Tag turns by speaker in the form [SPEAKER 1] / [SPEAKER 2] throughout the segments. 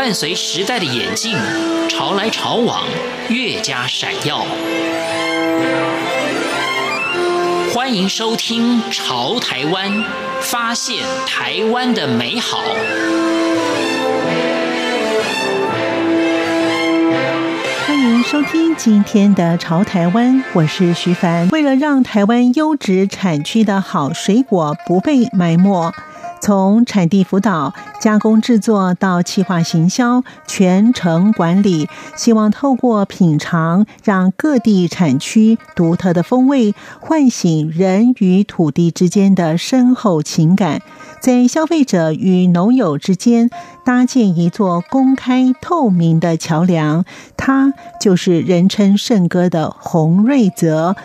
[SPEAKER 1] 伴随时代的演进，潮来潮往，越加闪耀。欢迎收听《潮台湾》，发现台湾的美好。
[SPEAKER 2] 欢迎收听今天的《潮台湾》，我是徐凡。为了让台湾优质产区的好水果不被埋没。从产地辅导、加工制作到企划行销，全程管理，希望透过品尝，让各地产区独特的风味，唤醒人与土地之间的深厚情感，在消费者与农友之间搭建一座公开透明的桥梁。他就是人称圣哥的洪瑞泽。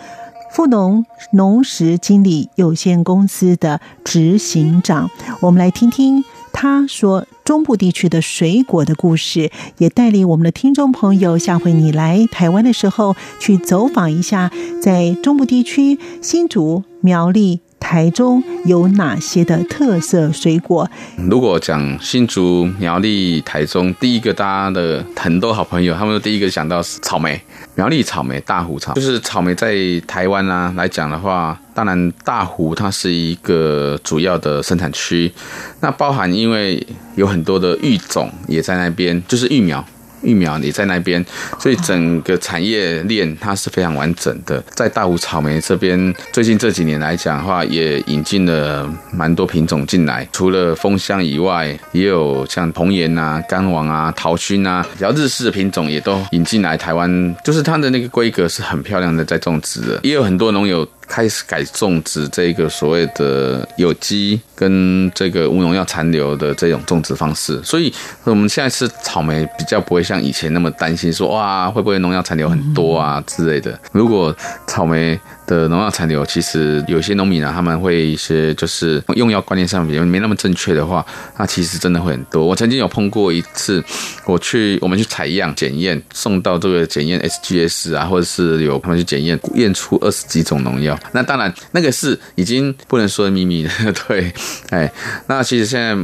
[SPEAKER 2] 富农农时经理有限公司的执行长，我们来听听他说中部地区的水果的故事，也带领我们的听众朋友，下回你来台湾的时候去走访一下，在中部地区新竹苗栗。台中有哪些的特色水果？
[SPEAKER 3] 如果讲新竹、苗栗、台中，第一个大家的很多好朋友，他们第一个想到是草莓。苗栗草莓、大湖草，就是草莓在台湾啊来讲的话，当然大湖它是一个主要的生产区，那包含因为有很多的育种也在那边，就是育苗。育苗也在那边，所以整个产业链它是非常完整的。在大湖草莓这边，最近这几年来讲的话，也引进了蛮多品种进来。除了丰香以外，也有像红颜啊、甘王啊、桃勋啊，比较日式的品种也都引进来台湾。就是它的那个规格是很漂亮的，在种植的，也有很多农友。开始改种植这个所谓的有机跟这个无农药残留的这种种植方式，所以我们现在吃草莓比较不会像以前那么担心说，哇，会不会农药残留很多啊之类的。如果草莓的农药残留，其实有些农民啊，他们会一些就是用药观念上面没那么正确的话，那其实真的会很多。我曾经有碰过一次，我去我们去采样检验，送到这个检验 SGS 啊，或者是有他们去检验，验出二十几种农药。那当然，那个是已经不能说的秘密了。对，哎，那其实现在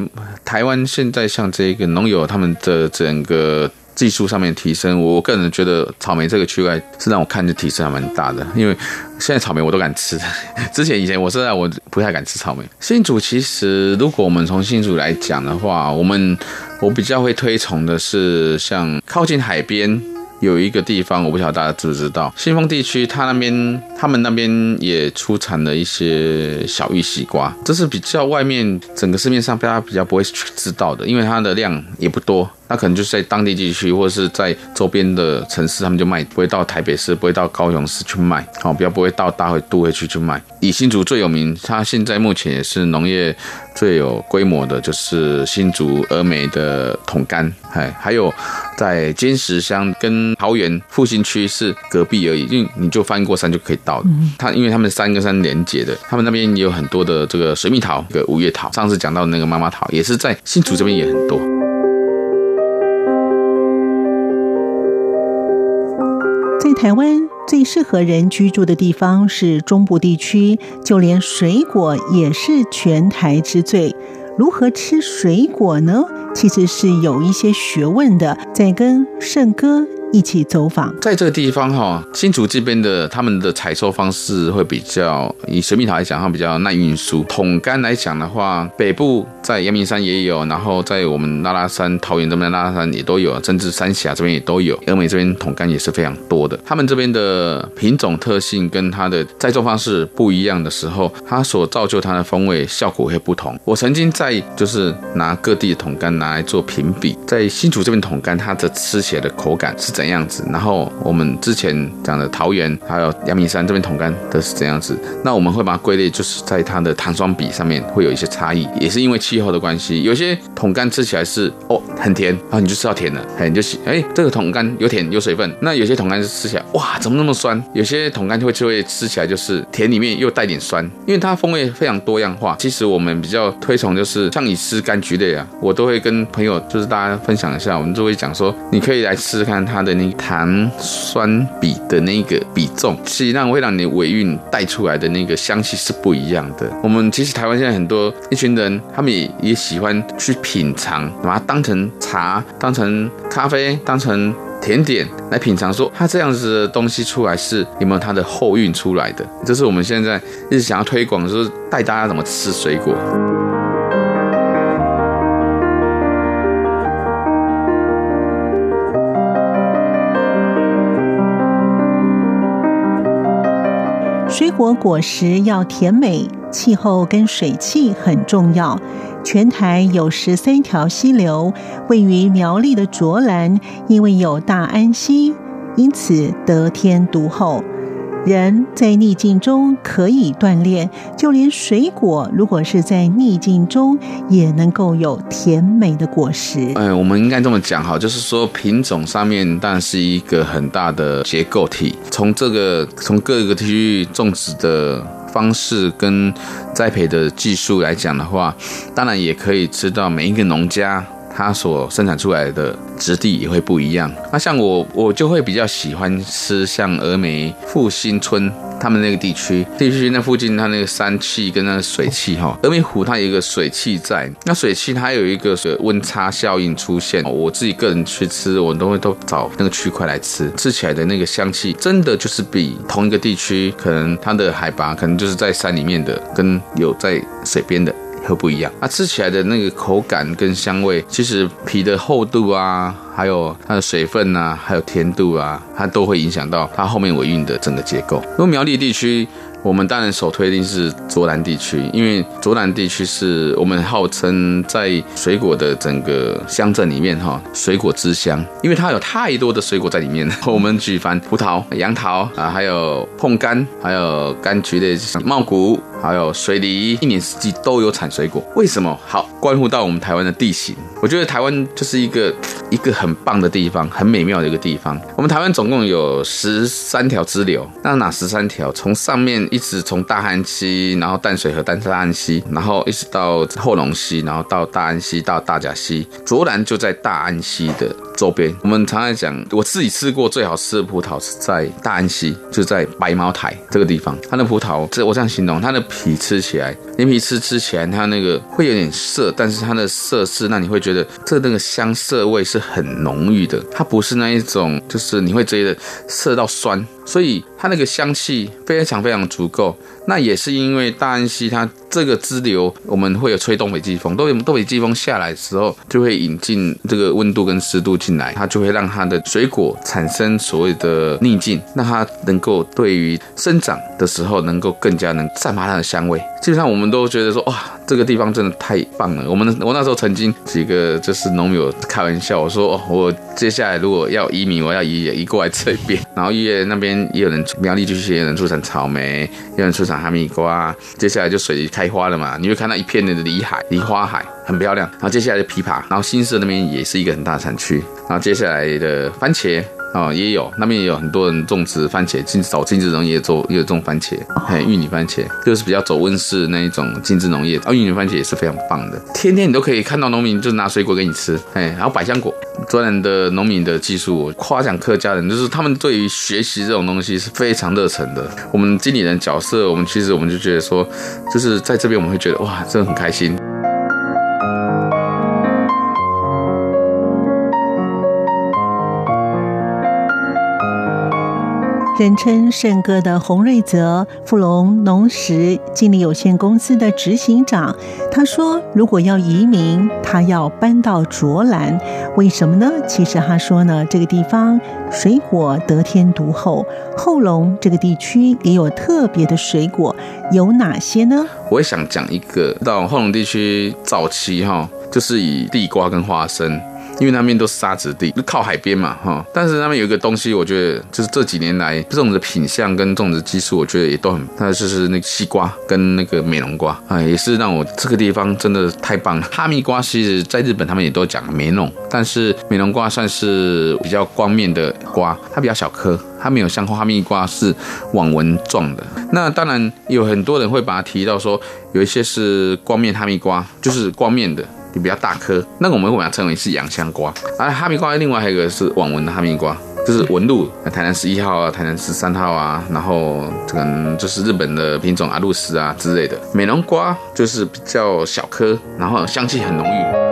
[SPEAKER 3] 台湾现在像这个农友他们的整个。技术上面提升，我个人觉得草莓这个区块是让我看着提升还蛮大的，因为现在草莓我都敢吃。之前以前我是在我不太敢吃草莓。新竹其实如果我们从新竹来讲的话，我们我比较会推崇的是像靠近海边有一个地方，我不晓得大家知不知道，新丰地区，它那边他们那边也出产了一些小玉西瓜，这是比较外面整个市面上大家比较不会去知道的，因为它的量也不多。那可能就是在当地地区，或者是在周边的城市，他们就卖，不会到台北市，不会到高雄市去卖，好，比较不会到大会都会区去卖。以新竹最有名，它现在目前也是农业最有规模的，就是新竹峨眉的桶干，哎，还有在尖石乡跟桃园复兴区是隔壁而已，因为你就翻过山就可以到。它因为他们山跟山连接的，他们那边也有很多的这个水蜜桃，一个五月桃，上次讲到的那个妈妈桃，也是在新竹这边也很多。
[SPEAKER 2] 台湾最适合人居住的地方是中部地区，就连水果也是全台之最。如何吃水果呢？其实是有一些学问的。在跟圣哥一起走访，
[SPEAKER 3] 在这个地方哈，新竹这边的他们的采收方式会比较，以水蜜桃来讲，它比较耐运输。桶柑来讲的话，北部在阳明山也有，然后在我们拉拉山、桃园这边的拉拉山也都有，甚至三峡这边也都有。峨眉这边桶柑也是非常多的。他们这边的品种特性跟它的栽种方式不一样的时候，它所造就它的风味效果会不同。我曾经在就是拿各地的桶柑拿来做评比，在新竹这边桶柑，它的吃起来的口感是怎怎样子？然后我们之前讲的桃园还有阳明山这边桶柑都是怎样子？那我们会把它归类，就是在它的糖酸比上面会有一些差异，也是因为气候的关系。有些桶柑吃起来是哦很甜，然后你就吃到甜了，哎你就哎这个桶柑有甜有水分。那有些桶柑就吃起来哇怎么那么酸？有些桶柑就会就会吃起来就是甜里面又带点酸，因为它风味非常多样化。其实我们比较推崇就是像你吃柑橘类啊，我都会跟朋友就是大家分享一下，我们就会讲说你可以来吃吃看它的。的那糖酸比的那个比重，实际上会让你尾韵带出来的那个香气是不一样的。我们其实台湾现在很多一群人，他们也也喜欢去品尝，把它当成茶、当成咖啡、当成甜点来品尝，说它这样子的东西出来是有没有它的后韵出来的？这是我们现在一直想要推广，就是带大家怎么吃水果。
[SPEAKER 2] 水果果实要甜美，气候跟水汽很重要。全台有十三条溪流，位于苗栗的卓兰，因为有大安溪，因此得天独厚。人在逆境中可以锻炼，就连水果，如果是在逆境中，也能够有甜美的果实。
[SPEAKER 3] 哎，我们应该这么讲哈，就是说品种上面当然是一个很大的结构体。从这个从各个区域种植的方式跟栽培的技术来讲的话，当然也可以知道每一个农家。它所生产出来的质地也会不一样。那像我，我就会比较喜欢吃像峨眉复兴村他们那个地区，地区那附近它那个山气跟那个水气哈，峨眉湖它有一个水气在，那水气它有一个水温差效应出现。我自己个人去吃，我都会都找那个区块来吃，吃起来的那个香气真的就是比同一个地区可能它的海拔可能就是在山里面的，跟有在水边的。会不一样，它吃起来的那个口感跟香味，其实皮的厚度啊，还有它的水分啊，还有甜度啊，它都会影响到它后面尾韵的整个结构。因为苗栗地区。我们当然首推定是卓兰地区，因为卓兰地区是我们号称在水果的整个乡镇里面哈，水果之乡，因为它有太多的水果在里面。我们举凡葡萄、杨桃啊，还有椪柑，还有柑橘类，像茂谷，还有水梨，一年四季都有产水果。为什么？好，关乎到我们台湾的地形。我觉得台湾就是一个一个很棒的地方，很美妙的一个地方。我们台湾总共有十三条支流，那哪十三条？从上面。一直从大汉溪，然后淡水河、淡大安溪，然后一直到后龙溪，然后到大安溪，到大甲溪，卓兰就在大安溪的周边。我们常常讲，我自己吃过最好吃的葡萄是在大安溪，就在白毛台这个地方。它的葡萄，这我这样形容，它的皮吃起来，连皮吃吃起来，它那个会有点涩，但是它的涩是让你会觉得这那个香涩味是很浓郁的，它不是那一种，就是你会觉得涩到酸。所以它那个香气非常非常足够，那也是因为大安溪它这个支流，我们会有吹东北季风，东北东北季风下来的时候，就会引进这个温度跟湿度进来，它就会让它的水果产生所谓的逆境，那它能够对于生长的时候能够更加能散发它的香味。基本上我们都觉得说，哇，这个地方真的太棒了。我们我那时候曾经几个就是农友开玩笑，我说，哦，我接下来如果要移民，我要移移过来这边，然后越那边。也有人苗栗地区也有人出产草莓，也有人出产哈密瓜。接下来就水开花了嘛，你会看到一片的梨海、梨花海，很漂亮。然后接下来的枇杷，然后新社那边也是一个很大产区。然后接下来的番茄。哦，也有那边也有很多人种植番茄，精走精致农业做也有种番茄，还有玉米番茄，就是比较走温室那一种精致农业。哦，玉米番茄也是非常棒的，天天你都可以看到农民就拿水果给你吃，哎，然后百香果，卓兰的农民的技术，夸奖客家人，就是他们对于学习这种东西是非常热忱的。我们经理人角色，我们其实我们就觉得说，就是在这边我们会觉得哇，真的很开心。
[SPEAKER 2] 人称圣哥的洪瑞泽，富隆农食经理有限公司的执行长，他说：“如果要移民，他要搬到卓兰，为什么呢？其实他说呢，这个地方水果得天独厚，后龙这个地区也有特别的水果，有哪些呢？
[SPEAKER 3] 我也想讲一个，到后龙地区早期哈，就是以地瓜跟花生。”因为那边都是沙质地，靠海边嘛，哈。但是那边有一个东西，我觉得就是这几年来种植品相跟种植技术，我觉得也都很，那就是那个西瓜跟那个美浓瓜啊，也是让我这个地方真的太棒了。哈密瓜其实在日本他们也都讲美浓，但是美浓瓜算是比较光面的瓜，它比较小颗，它没有像哈密瓜是网纹状的。那当然有很多人会把它提到说，有一些是光面哈密瓜，就是光面的。也比较大颗，那我们会把它称为是洋香瓜。而哈密瓜另外还有一个是网纹的哈密瓜，就是纹路，台南十一号啊，台南十三号啊，然后可能就是日本的品种阿露斯啊之类的。美浓瓜就是比较小颗，然后香气很浓郁。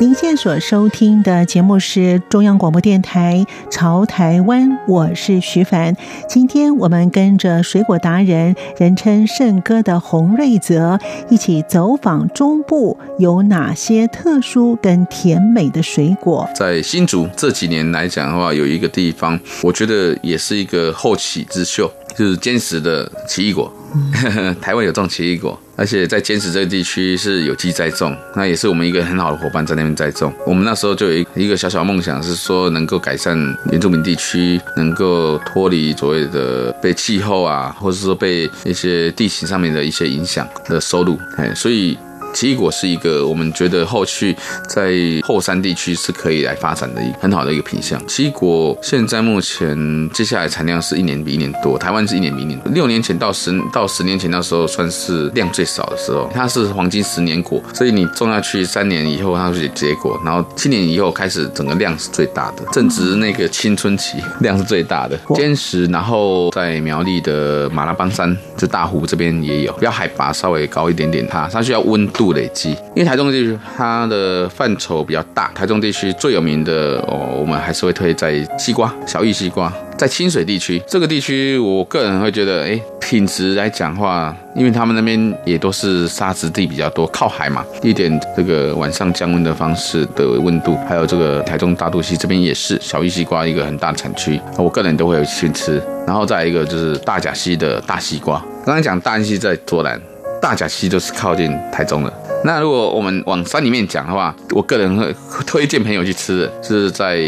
[SPEAKER 2] 您现在所收听的节目是中央广播电台《潮台湾》，我是徐凡。今天我们跟着水果达人，人称圣哥的洪瑞泽，一起走访中部有哪些特殊跟甜美的水果。
[SPEAKER 3] 在新竹这几年来讲的话，有一个地方，我觉得也是一个后起之秀，就是坚实的奇异果。台湾有种奇异果，而且在坚持这个地区是有机栽种，那也是我们一个很好的伙伴在那边栽种。我们那时候就有一一个小小梦想，是说能够改善原住民地区，能够脱离所谓的被气候啊，或者说被一些地形上面的一些影响的收入。哎，所以。奇异果是一个我们觉得后续在后山地区是可以来发展的一很好的一个品相。奇异果现在目前接下来产量是一年比一年多，台湾是一年比一年多。六年前到十到十年前那时候算是量最少的时候，它是黄金十年果，所以你种下去三年以后它会结果，然后七年以后开始整个量是最大的，正值那个青春期，量是最大的。坚石，然后在苗栗的马拉邦山，就大湖这边也有，要海拔稍微高一点点，它它需要温度累积，因为台中地区它的范畴比较大，台中地区最有名的哦，我们还是会推在西瓜，小玉西瓜，在清水地区这个地区，我个人会觉得，哎，品质来讲话，因为他们那边也都是沙质地比较多，靠海嘛，一点这个晚上降温的方式的温度，还有这个台中大肚溪这边也是小玉西瓜一个很大的产区，我个人都会去吃，然后再一个就是大甲溪的大西瓜，刚才讲大安溪在卓兰。大甲溪就是靠近台中了。那如果我们往山里面讲的话，我个人会推荐朋友去吃的，是在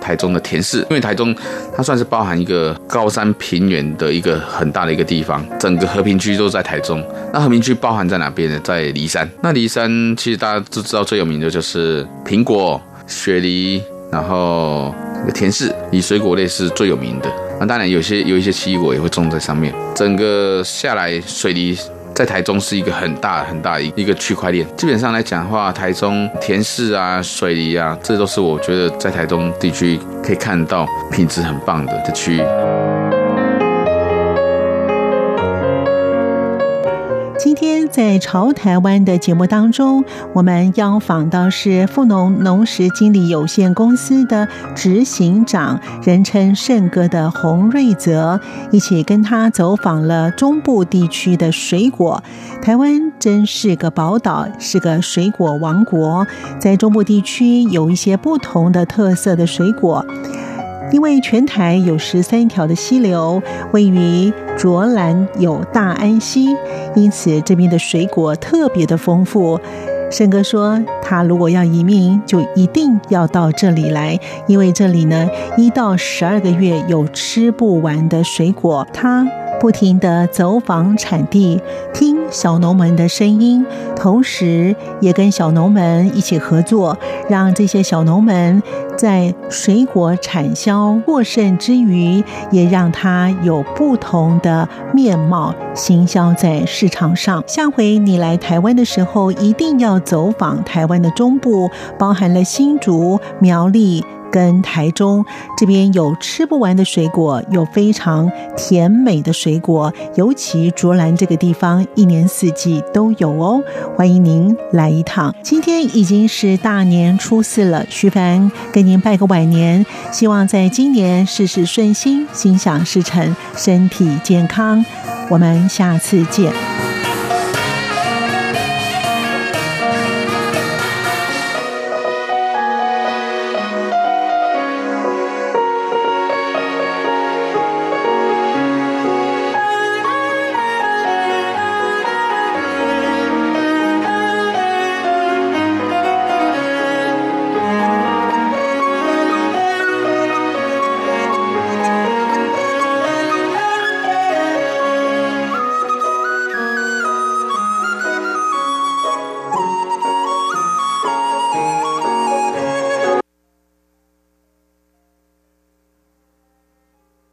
[SPEAKER 3] 台中的田氏，因为台中它算是包含一个高山平原的一个很大的一个地方，整个和平区都在台中。那和平区包含在哪边呢？在梨山。那梨山其实大家都知道最有名的就是苹果、雪梨，然后田氏以水果类是最有名的。那当然有些有一些奇异果也会种在上面。整个下来水梨。在台中是一个很大很大一一个区块链，基本上来讲的话，台中田市啊、水梨啊，这都是我觉得在台中地区可以看到品质很棒的的区域。
[SPEAKER 2] 今天在潮台湾的节目当中，我们邀访到是富农农食经理有限公司的执行长，人称圣哥的洪瑞泽，一起跟他走访了中部地区的水果。台湾真是个宝岛，是个水果王国，在中部地区有一些不同的特色的水果。因为全台有十三条的溪流，位于卓兰有大安溪，因此这边的水果特别的丰富。申哥说，他如果要移民，就一定要到这里来，因为这里呢，一到十二个月有吃不完的水果。他不停地走访产地，听小农们的声音，同时也跟小农们一起合作，让这些小农们。在水果产销过剩之余，也让它有不同的面貌行销在市场上。下回你来台湾的时候，一定要走访台湾的中部，包含了新竹、苗栗。跟台中这边有吃不完的水果，有非常甜美的水果，尤其卓兰这个地方一年四季都有哦。欢迎您来一趟。今天已经是大年初四了，徐凡给您拜个晚年，希望在今年事事顺心，心想事成，身体健康。我们下次见。